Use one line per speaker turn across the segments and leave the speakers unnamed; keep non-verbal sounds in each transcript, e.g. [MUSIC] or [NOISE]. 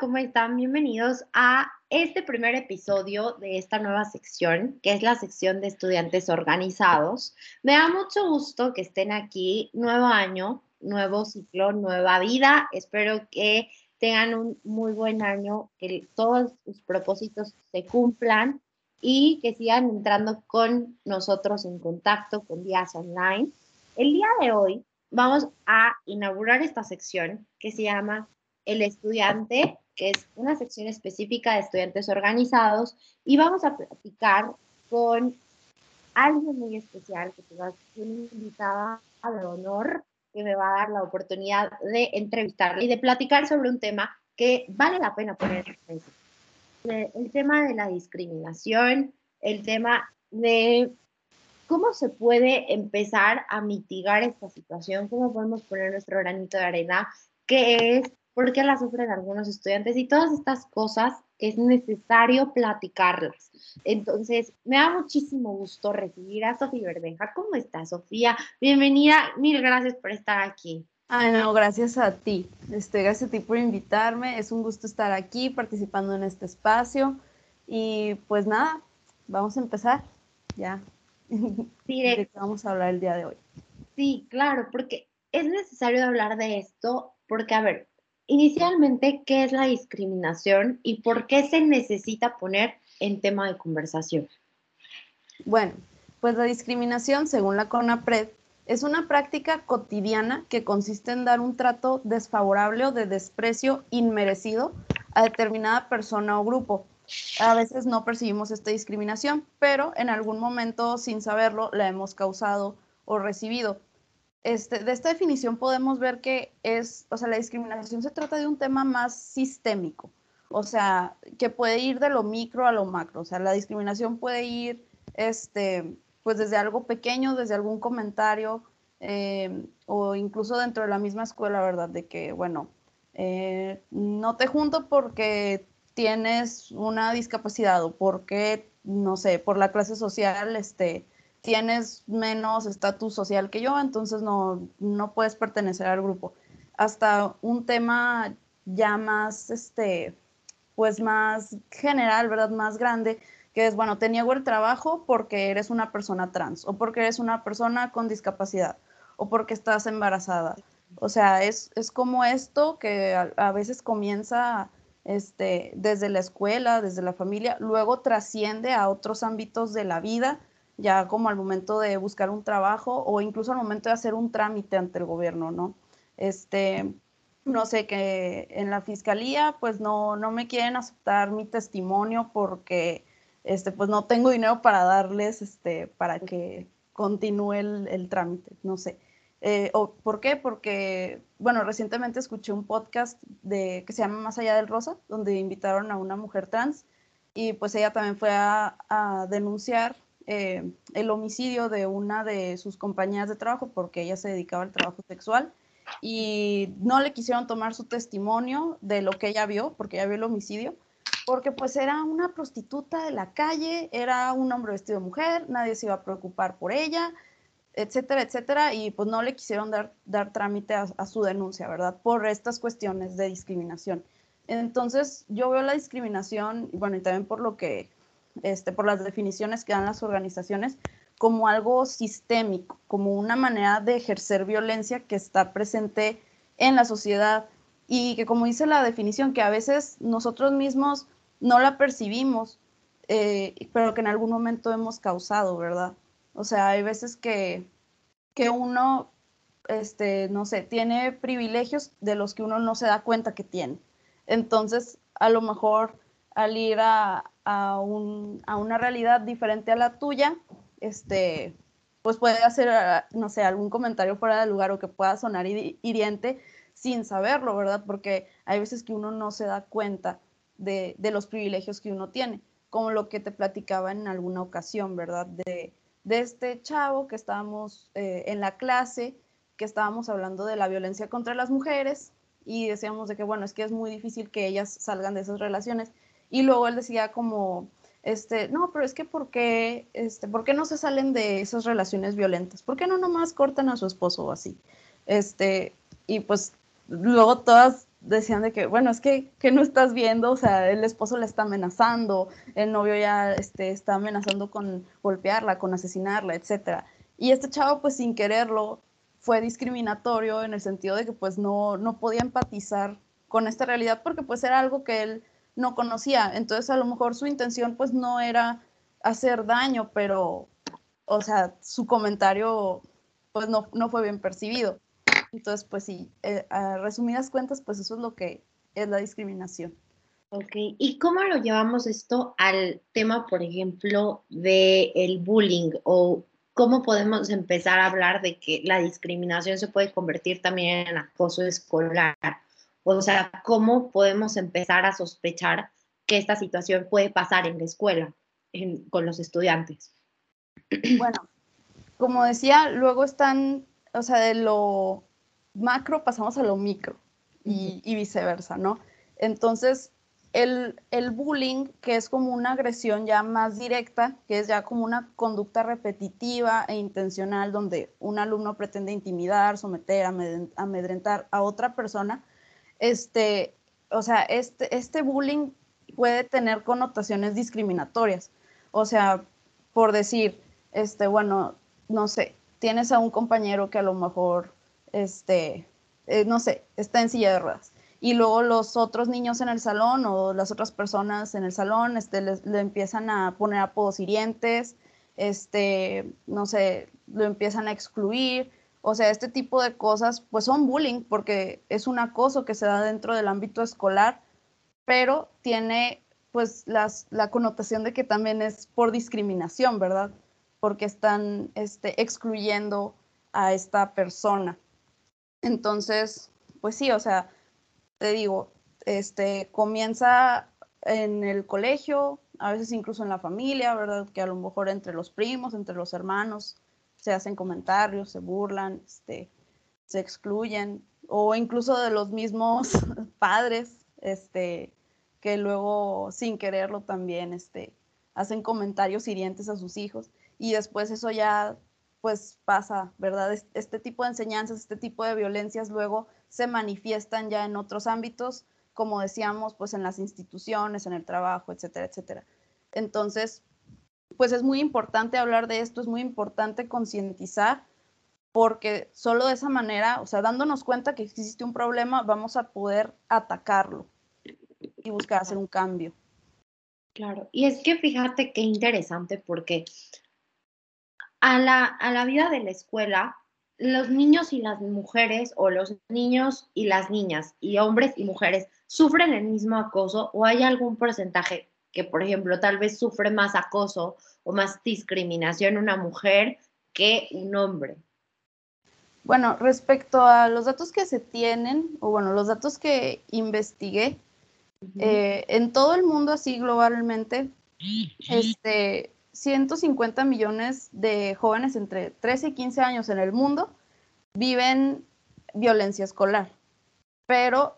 ¿cómo están? Bienvenidos a este primer episodio de esta nueva sección, que es la sección de estudiantes organizados. Me da mucho gusto que estén aquí, nuevo año, nuevo ciclo, nueva vida. Espero que tengan un muy buen año, que todos sus propósitos se cumplan y que sigan entrando con nosotros en contacto con días online. El día de hoy vamos a inaugurar esta sección que se llama el estudiante, que es una sección específica de estudiantes organizados, y vamos a platicar con alguien muy especial, que es una invitada de honor, que me va a dar la oportunidad de entrevistarle y de platicar sobre un tema que vale la pena poner en atención. El tema de la discriminación, el tema de cómo se puede empezar a mitigar esta situación, cómo podemos poner nuestro granito de arena, qué es por qué las sufren algunos estudiantes y todas estas cosas es necesario platicarlas. Entonces, me da muchísimo gusto recibir a Sofía Verdeja. ¿Cómo estás, Sofía? Bienvenida, mil gracias por estar aquí.
Ay, no, gracias a ti. Este, gracias a ti por invitarme. Es un gusto estar aquí participando en este espacio. Y pues nada, vamos a empezar ya. [LAUGHS]
¿De
vamos a hablar el día de hoy?
Sí, claro, porque es necesario hablar de esto, porque a ver, Inicialmente, ¿qué es la discriminación y por qué se necesita poner en tema de conversación?
Bueno, pues la discriminación, según la CONAPRED, es una práctica cotidiana que consiste en dar un trato desfavorable o de desprecio inmerecido a determinada persona o grupo. A veces no percibimos esta discriminación, pero en algún momento, sin saberlo, la hemos causado o recibido. Este, de esta definición podemos ver que es, o sea, la discriminación se trata de un tema más sistémico, o sea, que puede ir de lo micro a lo macro, o sea, la discriminación puede ir, este, pues desde algo pequeño, desde algún comentario, eh, o incluso dentro de la misma escuela, ¿verdad? De que, bueno, eh, no te junto porque tienes una discapacidad o porque, no sé, por la clase social, este, tienes menos estatus social que yo, entonces no, no puedes pertenecer al grupo. Hasta un tema ya más, este, pues más general, ¿verdad? Más grande, que es, bueno, te niego el trabajo porque eres una persona trans, o porque eres una persona con discapacidad, o porque estás embarazada. O sea, es, es como esto que a, a, veces comienza este, desde la escuela, desde la familia, luego trasciende a otros ámbitos de la vida ya como al momento de buscar un trabajo o incluso al momento de hacer un trámite ante el gobierno, ¿no? Este, no sé, que en la fiscalía pues no, no me quieren aceptar mi testimonio porque este, pues no tengo dinero para darles, este, para que continúe el, el trámite, no sé. Eh, o, ¿Por qué? Porque, bueno, recientemente escuché un podcast de, que se llama Más allá del Rosa, donde invitaron a una mujer trans y pues ella también fue a, a denunciar eh, el homicidio de una de sus compañeras de trabajo porque ella se dedicaba al trabajo sexual y no le quisieron tomar su testimonio de lo que ella vio, porque ella vio el homicidio, porque pues era una prostituta de la calle, era un hombre vestido de mujer, nadie se iba a preocupar por ella, etcétera, etcétera, y pues no le quisieron dar, dar trámite a, su denuncia, ¿verdad? Por estas cuestiones de discriminación. Entonces, yo veo la discriminación, bueno, y también por lo que este, por las definiciones que dan las organizaciones, como algo sistémico, como una manera de ejercer violencia que está presente en la sociedad y que como dice la definición, que a veces nosotros mismos no la percibimos, eh, pero que en algún momento hemos causado, ¿verdad? O sea, hay veces que, que uno, este, no sé, tiene privilegios de los que uno no se da cuenta que tiene. Entonces, a lo mejor al ir a, a, un, a, una realidad diferente a la tuya, este, pues puede hacer, no sé, algún comentario fuera de lugar o que pueda sonar hiriente sin saberlo, ¿verdad? Porque hay veces que uno no se da cuenta de, de los privilegios que uno tiene, como lo que te platicaba en alguna ocasión, ¿verdad? De, de este chavo que estábamos eh, en la clase, que estábamos hablando de la violencia contra las mujeres y decíamos de que, bueno, es que es muy difícil que ellas salgan de esas relaciones y luego él decía como, este, no, pero es que ¿por qué, este, ¿por qué no se salen de esas relaciones violentas? ¿Por qué no nomás cortan a su esposo o así? Este, y pues luego todas decían de que, bueno, es que, que no estás viendo, o sea, el esposo le está amenazando, el novio ya este, está amenazando con golpearla, con asesinarla, etc. Y este chavo, pues sin quererlo, fue discriminatorio en el sentido de que pues no, no podía empatizar con esta realidad porque pues era algo que él no conocía. Entonces a lo mejor su intención pues no era hacer daño, pero, o sea, su comentario pues no, no fue bien percibido. Entonces, pues sí, eh, a resumidas cuentas, pues eso es lo que es la discriminación.
Ok, ¿y cómo lo llevamos esto al tema, por ejemplo, del el bullying o cómo podemos empezar a hablar de que la discriminación se puede convertir también en acoso escolar? O sea, ¿cómo podemos empezar a sospechar que esta situación puede pasar en la escuela con los estudiantes?
Bueno, como decía, luego están, o sea, de lo macro pasamos a lo micro y, viceversa, ¿no? Entonces, el, el, bullying, que es como una agresión ya más directa, que es ya como una conducta repetitiva e intencional donde un alumno pretende intimidar, someter, amedrentar a otra persona, este, o sea, este, este bullying puede tener connotaciones discriminatorias. O sea, por decir, este, bueno, no sé, tienes a un compañero que a lo mejor este, eh, no sé, está en silla de ruedas. Y luego los otros niños en el salón o las otras personas en el salón este, le, empiezan a poner apodos hirientes, este, no sé, lo empiezan a excluir. O sea, este tipo de cosas pues son bullying porque es un acoso que se da dentro del ámbito escolar, pero tiene pues las, la connotación de que también es por discriminación, ¿verdad? Porque están este, excluyendo a esta persona. Entonces, pues sí, o sea, te digo, este, comienza en el colegio, a veces incluso en la familia, ¿verdad? Que a lo mejor entre los primos, entre los hermanos, se hacen comentarios, se burlan, este, se excluyen, o incluso de los mismos [LAUGHS] padres, este, que luego sin quererlo también, este, hacen comentarios hirientes a sus hijos, y después eso ya pues pasa, ¿verdad? Este tipo de enseñanzas, este tipo de violencias luego se manifiestan ya en otros ámbitos, como decíamos, pues en las instituciones, en el trabajo, etcétera, etcétera. Entonces, pues es muy importante hablar de esto, es muy importante concientizar, porque solo de esa manera, o sea, dándonos cuenta que existe un problema, vamos a poder atacarlo y buscar hacer un cambio.
Claro, y es que fíjate qué interesante porque a la, a la vida de la escuela, los niños y las mujeres o los niños y las niñas y hombres y mujeres sufren el mismo acoso o hay algún porcentaje que, por ejemplo, tal vez sufre más acoso o más discriminación una mujer que un hombre?
Bueno, respecto a los datos que se tienen, o bueno, los datos que investigué, eh, en todo el mundo, así globalmente, este, 150 millones de jóvenes entre 13 y 15 años en el mundo viven violencia escolar, pero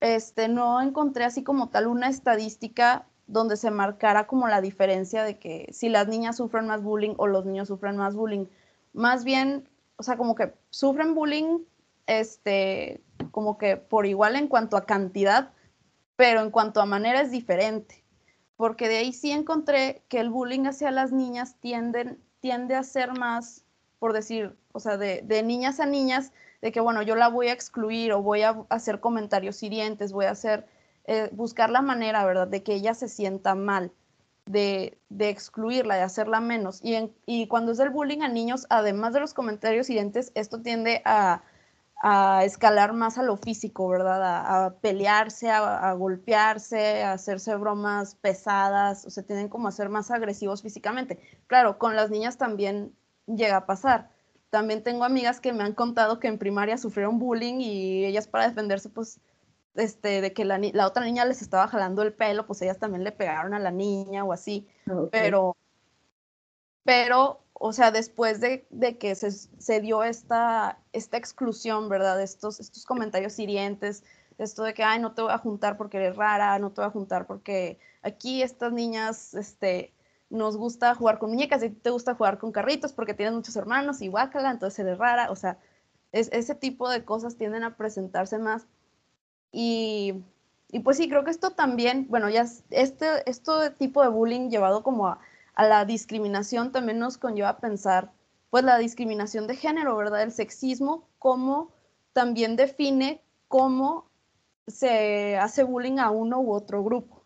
este, no encontré así como tal una estadística donde se marcara como la diferencia de que si las niñas sufren más bullying o los niños sufren más bullying. Más bien, o sea, como que sufren bullying, este, como que por igual en cuanto a cantidad, pero en cuanto a manera es diferente porque de ahí sí encontré que el bullying hacia las niñas tienden, tiende a ser más, por decir, o sea, de, niñas a niñas, de que, bueno, yo la voy a excluir o voy a hacer comentarios hirientes, voy a hacer, eh, buscar la manera, ¿verdad?, de que ella se sienta mal, de, excluirla, de hacerla menos. Y, y cuando es el bullying a niños, además de los comentarios hirientes, esto tiende a, a escalar más a lo físico, ¿verdad? A, pelearse, a, golpearse, a hacerse bromas pesadas, o sea, tienen como a ser más agresivos físicamente. Claro, con las niñas también llega a pasar. También tengo amigas que me han contado que en primaria sufrieron bullying y ellas para defenderse, pues, este, de que la, la otra niña les estaba jalando el pelo, pues ellas también le pegaron a la niña o así. Pero, pero o sea, después de, que se, dio esta, esta exclusión, ¿verdad? Estos, estos comentarios hirientes, esto de que, ay, no te voy a juntar porque eres rara, no te voy a juntar porque aquí estas niñas, este, nos gusta jugar con muñecas y te gusta jugar con carritos porque tienes muchos hermanos y guácala, entonces eres rara, o sea, es, ese tipo de cosas tienden a presentarse más. Y, pues sí, creo que esto también, bueno, ya este, este tipo de bullying llevado como a, a la discriminación también nos conlleva a pensar, pues la discriminación de género, ¿verdad? El sexismo, cómo también define cómo se hace bullying a uno u otro grupo.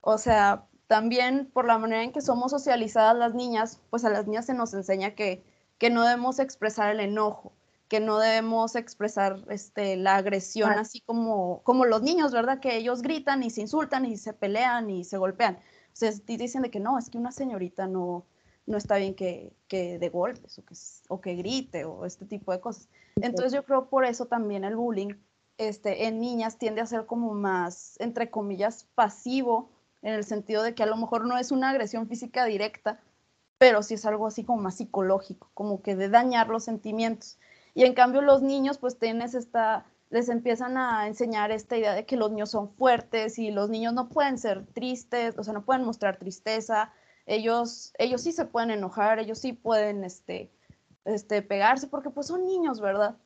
O sea, también por la manera en que somos socializadas las niñas, pues a las niñas se nos enseña que, que no debemos expresar el enojo, que no debemos expresar este, la agresión así como, como los niños, ¿verdad? Que ellos gritan y se insultan y se pelean y se golpean. O sea, dicen de que no, es que una señorita no, no está bien que, que de golpes o que, o que grite o este tipo de cosas. Entonces yo creo por eso también el bullying este, en niñas tiende a ser como más, entre comillas, pasivo en el sentido de que a lo mejor no es una agresión física directa, pero sí es algo así como más psicológico, como que de dañar los sentimientos. Y en cambio los niños pues tienes esta, les empiezan a enseñar esta idea de que los niños son fuertes y los niños no pueden ser tristes, o sea, no pueden mostrar tristeza, ellos, ellos sí se pueden enojar, ellos sí pueden este, este, pegarse, porque pues son niños, ¿verdad?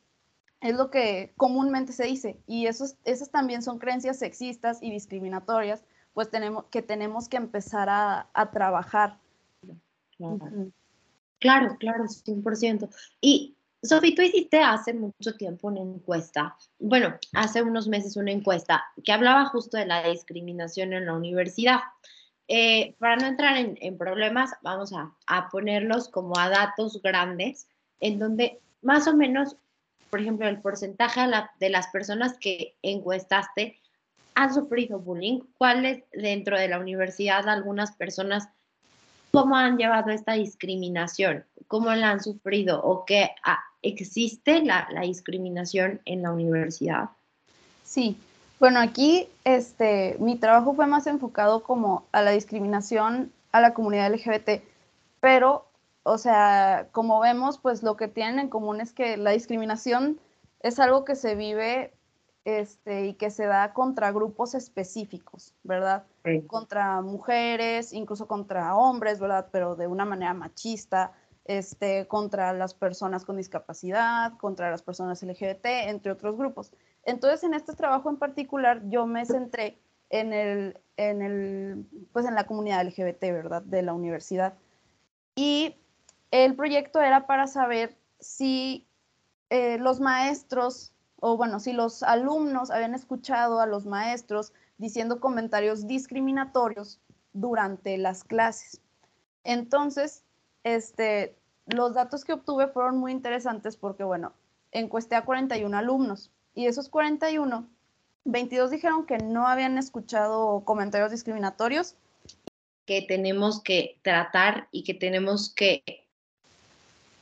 Es lo que comúnmente se dice. Y esos, esas también son creencias sexistas y discriminatorias pues tenemos que tenemos que empezar a, trabajar.
Claro. claro, 100%. Y Sofi, tú hiciste hace mucho tiempo una encuesta, bueno, hace unos meses una encuesta que hablaba justo de la discriminación en la universidad. Eh, para no entrar en, problemas, vamos a, ponerlos como a datos grandes, en donde más o menos, por ejemplo, el porcentaje de las personas que encuestaste han sufrido bullying, cuáles dentro de la universidad algunas personas, cómo han llevado esta discriminación, cómo la han sufrido o qué existe la, discriminación en la universidad.
Sí, bueno, aquí este, mi trabajo fue más enfocado como a la discriminación a la comunidad LGBT, pero, o sea, como vemos, pues lo que tienen en común es que la discriminación es algo que se vive este, y que se da contra grupos específicos, ¿verdad? Contra mujeres, incluso contra hombres, ¿verdad? Pero de una manera machista, este, contra las personas con discapacidad, contra las personas LGBT, entre otros grupos. Entonces, en este trabajo en particular, yo me centré en, el, en, el, pues en la comunidad LGBT, ¿verdad? De la universidad. Y el proyecto era para saber si eh, los maestros o bueno, si los alumnos habían escuchado a los maestros diciendo comentarios discriminatorios durante las clases. Entonces, este, los datos que obtuve fueron muy interesantes porque, bueno, encuesté a 41 alumnos y esos 41, 22 dijeron que no habían escuchado comentarios discriminatorios.
Que tenemos que tratar y que tenemos que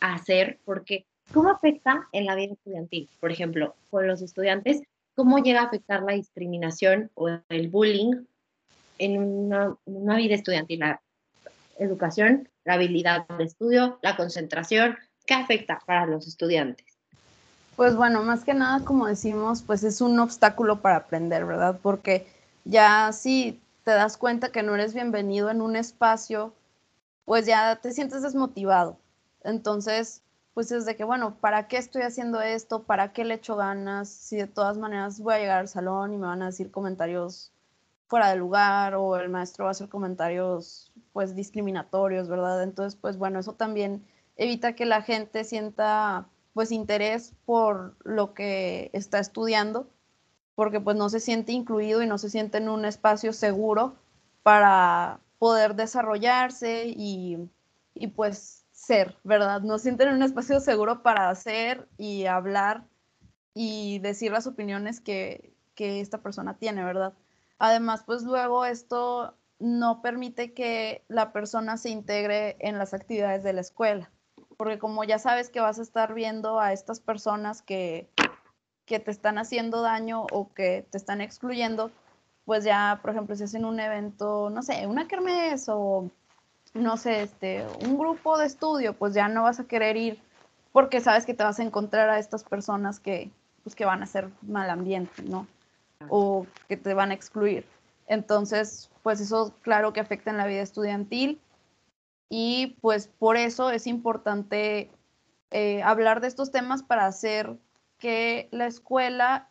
hacer porque ¿Cómo afecta en la vida estudiantil? Por ejemplo, con los estudiantes, ¿cómo llega a afectar la discriminación o el bullying en una, vida estudiantil? Educación, la habilidad de estudio, la concentración, ¿qué afecta para los estudiantes?
Pues bueno, más que nada, como decimos, pues es un obstáculo para aprender, ¿verdad? Porque ya si te das cuenta que no eres bienvenido en un espacio, pues ya te sientes desmotivado. Entonces, pues es de que, bueno, ¿para qué estoy haciendo esto? ¿Para qué le echo ganas? Si de todas maneras voy a llegar al salón y me van a decir comentarios fuera de lugar o el maestro va a hacer comentarios pues discriminatorios, ¿verdad? Entonces, pues bueno, eso también evita que la gente sienta pues interés por lo que está estudiando, porque pues no se siente incluido y no se siente en un espacio seguro para poder desarrollarse y, y pues ser, ¿verdad? No sienten un espacio seguro para hacer y hablar y decir las opiniones que, esta persona tiene, ¿verdad? Además, pues luego esto no permite que la persona se integre en las actividades de la escuela, porque como ya sabes que vas a estar viendo a estas personas que, que te están haciendo daño o que te están excluyendo, pues ya, por ejemplo, si hacen un evento, no sé, una kermés o no sé, este, un grupo de estudio, pues ya no vas a querer ir porque sabes que te vas a encontrar a estas personas que, pues, que van a hacer mal ambiente, ¿no? O que te van a excluir. Entonces, pues eso claro que afecta en la vida estudiantil y pues por eso es importante eh, hablar de estos temas para hacer que la escuela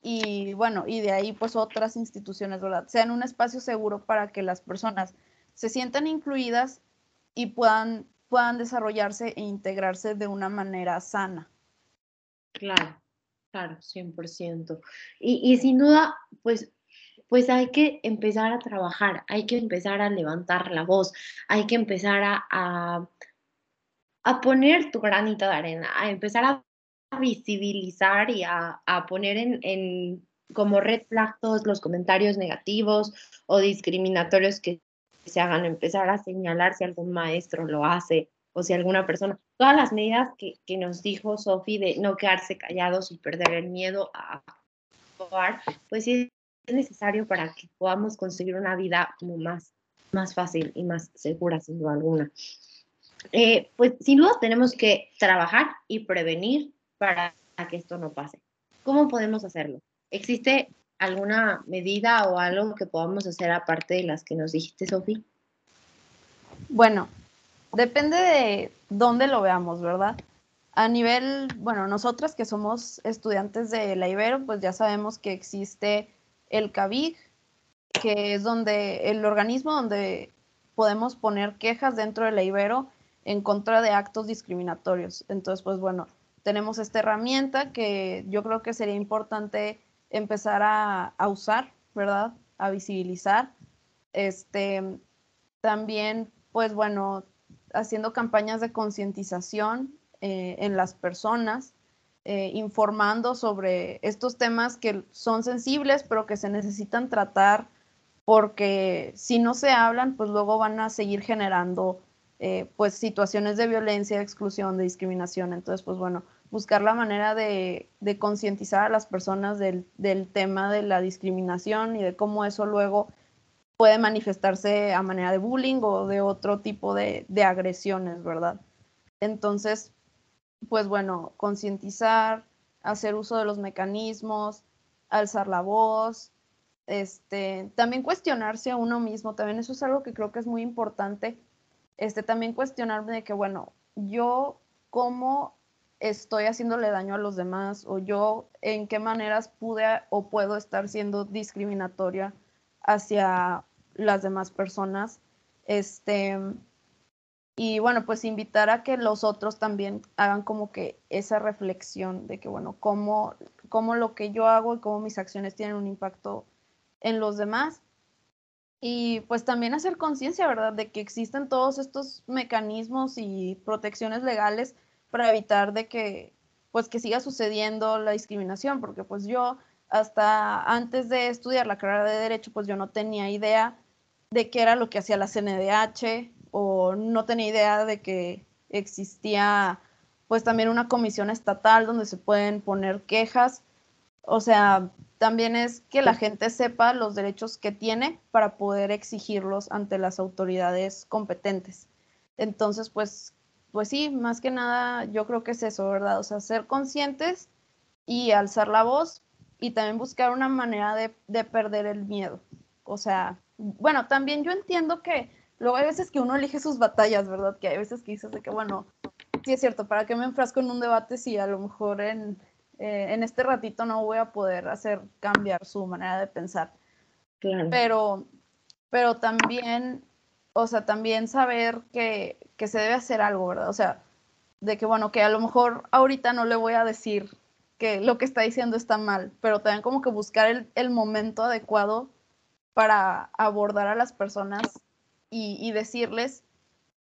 y bueno, y de ahí pues otras instituciones, ¿verdad? Sean un espacio seguro para que las personas se sientan incluidas y puedan, puedan desarrollarse e integrarse de una manera sana.
Claro, claro, 100%. Y, y sin duda, pues pues hay que empezar a trabajar, hay que empezar a levantar la voz, hay que empezar a, a, poner tu granito de arena, a empezar a visibilizar y a, poner en, en, como red flag todos los comentarios negativos o discriminatorios que se hagan, empezar a señalar si algún maestro lo hace o si alguna persona, todas las medidas que, que nos dijo Sofi de no quedarse callados y perder el miedo a actuar, pues sí es necesario para que podamos conseguir una vida como más, más fácil y más segura, sin duda alguna. Eh, pues sin duda tenemos que trabajar y prevenir para que esto no pase. ¿Cómo podemos hacerlo? ¿Existe alguna medida o algo que podamos hacer aparte de las que nos dijiste, Sofi?
Bueno, depende de dónde lo veamos, ¿verdad? A nivel, bueno, nosotras que somos estudiantes de la Ibero, pues ya sabemos que existe el CABIG, que es donde el organismo donde podemos poner quejas dentro de la Ibero en contra de actos discriminatorios. Entonces, pues bueno, tenemos esta herramienta que yo creo que sería importante empezar a, usar, ¿verdad? A visibilizar. Este, también, pues bueno, haciendo campañas de concientización eh, en las personas eh, informando sobre estos temas que son sensibles, pero que se necesitan tratar porque si no se hablan, pues luego van a seguir generando eh, pues situaciones de violencia, de exclusión, de discriminación. Entonces, pues bueno, buscar la manera de, de concientizar a las personas del, del, tema de la discriminación y de cómo eso luego puede manifestarse a manera de bullying o de otro tipo de, de agresiones, ¿verdad? Entonces, pues bueno, concientizar, hacer uso de los mecanismos, alzar la voz, este, también cuestionarse a uno mismo, también eso es algo que creo que es muy importante, este, también cuestionarme de que, bueno, yo cómo estoy haciéndole daño a los demás o yo en qué maneras pude o puedo estar siendo discriminatoria hacia las demás personas. Este, y bueno, pues invitar a que los otros también hagan como que esa reflexión de que, bueno, cómo, cómo lo que yo hago y cómo mis acciones tienen un impacto en los demás. Y pues también hacer conciencia, ¿verdad?, de que existen todos estos mecanismos y protecciones legales para evitar de que, pues que siga sucediendo la discriminación, porque pues yo hasta antes de estudiar la carrera de derecho, pues yo no tenía idea de qué era lo que hacía la CNDH, o no tenía idea de que existía pues también una comisión estatal donde se pueden poner quejas. O sea, también es que la gente sepa los derechos que tiene para poder exigirlos ante las autoridades competentes. Entonces, pues, pues sí, más que nada yo creo que es eso, ¿verdad? O sea, ser conscientes y alzar la voz y también buscar una manera de, de perder el miedo. O sea, bueno, también yo entiendo que Luego hay veces que uno elige sus batallas, ¿verdad? Que hay veces que dices de que, bueno, sí es cierto, ¿para qué me enfrasco en un debate si a lo mejor en, eh, en este ratito no voy a poder hacer cambiar su manera de pensar? Claro. Pero, pero también, o sea, también saber que, que se debe hacer algo, ¿verdad? O sea, de que, bueno, que a lo mejor ahorita no le voy a decir que lo que está diciendo está mal, pero también como que buscar el, el momento adecuado para abordar a las personas y, decirles,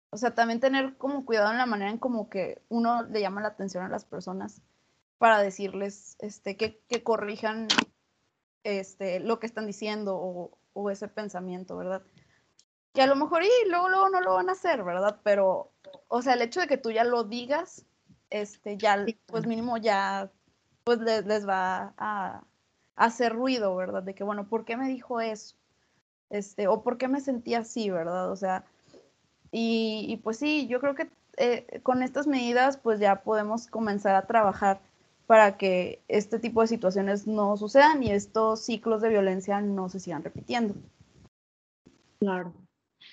o sea, también tener como cuidado en la manera en como que uno le llama la atención a las personas para decirles este, que, que corrijan este, lo que están diciendo o, o, ese pensamiento, ¿verdad? Que a lo mejor y luego, luego no lo van a hacer, ¿verdad? Pero, o sea, el hecho de que tú ya lo digas, este, ya, pues mínimo ya, pues les, les va a, a, hacer ruido, ¿verdad? De que, bueno, ¿por qué me dijo eso? este, o por qué me sentía así, ¿verdad? O sea, y, pues sí, yo creo que eh, con estas medidas pues ya podemos comenzar a trabajar para que este tipo de situaciones no sucedan y estos ciclos de violencia no se sigan repitiendo.
Claro,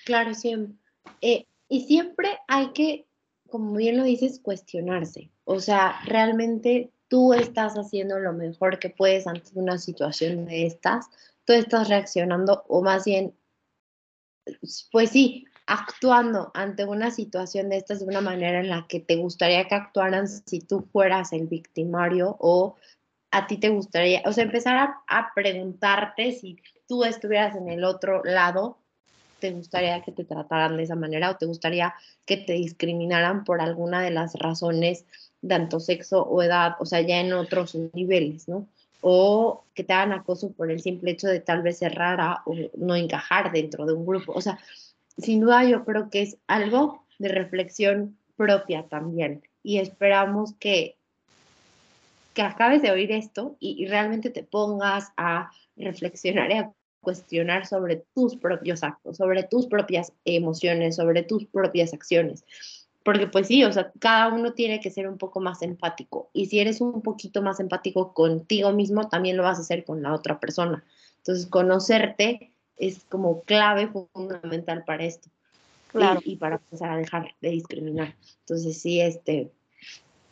claro, siempre. Eh, y siempre hay que, como bien lo dices, cuestionarse. O sea, realmente tú estás haciendo lo mejor que puedes ante una situación de estas, tú estás reaccionando o más bien, pues sí, actuando ante una situación de estas de una manera en la que te gustaría que actuaran si tú fueras el victimario o a ti te gustaría, o sea, empezar a, a preguntarte si tú estuvieras en el otro lado, te gustaría que te trataran de esa manera o te gustaría que te discriminaran por alguna de las razones tanto sexo o edad, o sea, ya en otros niveles, ¿no? O que te hagan acoso por el simple hecho de tal vez ser rara o no encajar dentro de un grupo. O sea, sin duda yo creo que es algo de reflexión propia también. Y esperamos que, que acabes de oír esto y, y realmente te pongas a reflexionar y a cuestionar sobre tus propios actos, sobre tus propias emociones, sobre tus propias acciones porque pues sí, o sea, cada uno tiene que ser un poco más empático. Y si eres un poquito más empático contigo mismo, también lo vas a hacer con la otra persona. Entonces, conocerte es como clave fundamental para esto. Claro. Y, para empezar a dejar de discriminar. Entonces, sí, este,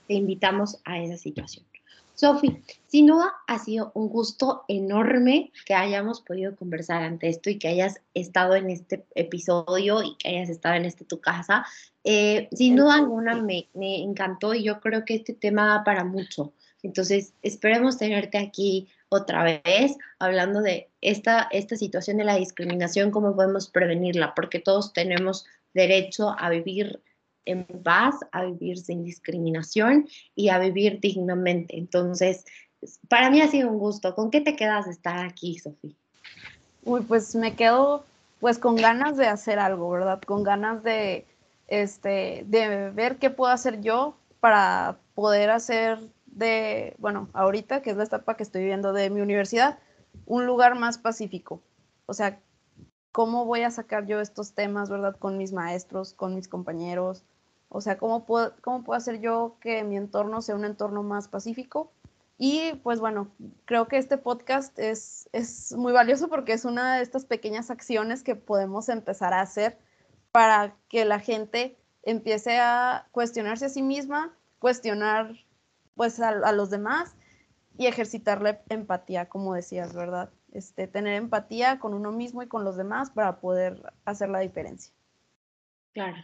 te invitamos a esa situación. Sofi, sin duda ha sido un gusto enorme que hayamos podido conversar ante esto y que hayas estado en este episodio y que hayas estado en este tu casa. Eh, sin duda alguna me, me, encantó y yo creo que este tema da para mucho. Entonces, esperemos tenerte aquí otra vez hablando de esta, esta situación de la discriminación, cómo podemos prevenirla, porque todos tenemos derecho a vivir en paz, a vivir sin discriminación y a vivir dignamente. Entonces, para mí ha sido un gusto. ¿Con qué te quedas de estar aquí, Sofía?
Uy, pues me quedo pues con ganas de hacer algo, ¿verdad? Con ganas de, este, de ver qué puedo hacer yo para poder hacer de, bueno, ahorita, que es la etapa que estoy viviendo de mi universidad, un lugar más pacífico. O sea, ¿cómo voy a sacar yo estos temas, verdad? Con mis maestros, con mis compañeros, o sea, ¿cómo puedo, cómo puedo hacer yo que mi entorno sea un entorno más pacífico? Y pues bueno, creo que este podcast es, es muy valioso porque es una de estas pequeñas acciones que podemos empezar a hacer para que la gente empiece a cuestionarse a sí misma, cuestionar pues a, los demás y ejercitar la empatía, como decías, ¿verdad? Este, tener empatía con uno mismo y con los demás para poder hacer la diferencia.
Claro.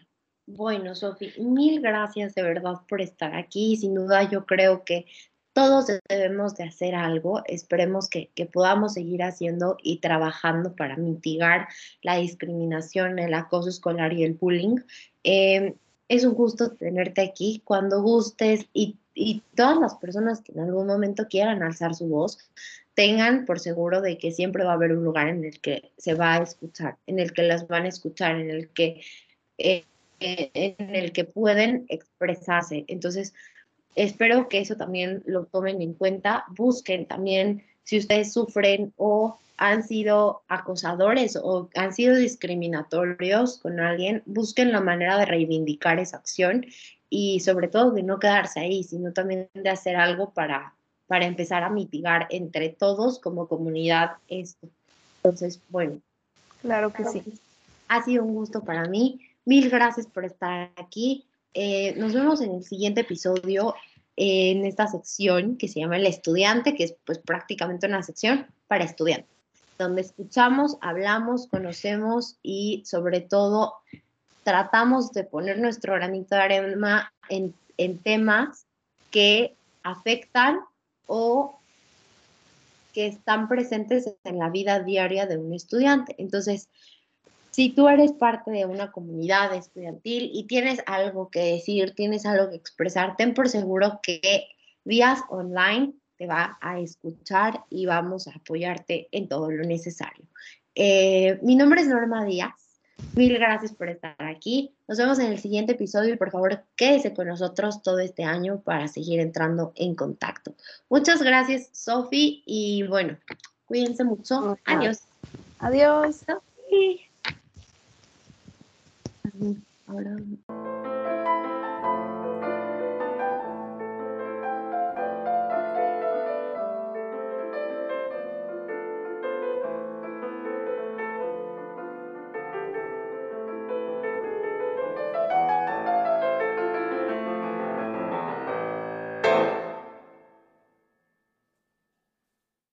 Bueno, Sofi, mil gracias de verdad por estar aquí. Sin duda yo creo que todos debemos de hacer algo. Esperemos que, podamos seguir haciendo y trabajando para mitigar la discriminación, el acoso escolar y el bullying. Em, es un gusto tenerte aquí. Cuando gustes y, y todas las personas que en algún momento quieran alzar su voz, tengan por seguro de que siempre va a haber un lugar en el que se va a escuchar, en el que las van a escuchar, en el que eh, en el que pueden expresarse. Entonces, espero que eso también lo tomen en cuenta. Busquen también si ustedes sufren o han sido acosadores o han sido discriminatorios con alguien, busquen la manera de reivindicar esa acción y sobre todo de no quedarse ahí, sino también de hacer algo para, para empezar a mitigar entre todos como comunidad esto. Entonces, bueno.
Claro que sí.
Ha sido un gusto para mí. Mil gracias por estar aquí. Eh, nos vemos en el siguiente episodio en esta sección que se llama El Estudiante, que es pues prácticamente una sección para estudiantes, donde escuchamos, hablamos, conocemos y sobre todo tratamos de poner nuestro granito de arena en, en temas que afectan o que están presentes en la vida diaria de un estudiante. Entonces, si tú eres parte de una comunidad estudiantil y tienes algo que decir, tienes algo que expresar, ten por seguro que Días Online te va a escuchar y vamos a apoyarte en todo lo necesario. Eh, mi nombre es Norma Díaz. Mil gracias por estar aquí. Nos vemos en el siguiente episodio y por favor quédese con nosotros todo este año para seguir entrando en contacto. Muchas gracias, Sofi, y bueno, cuídense mucho. Adiós.
Adiós
favor, abrázame.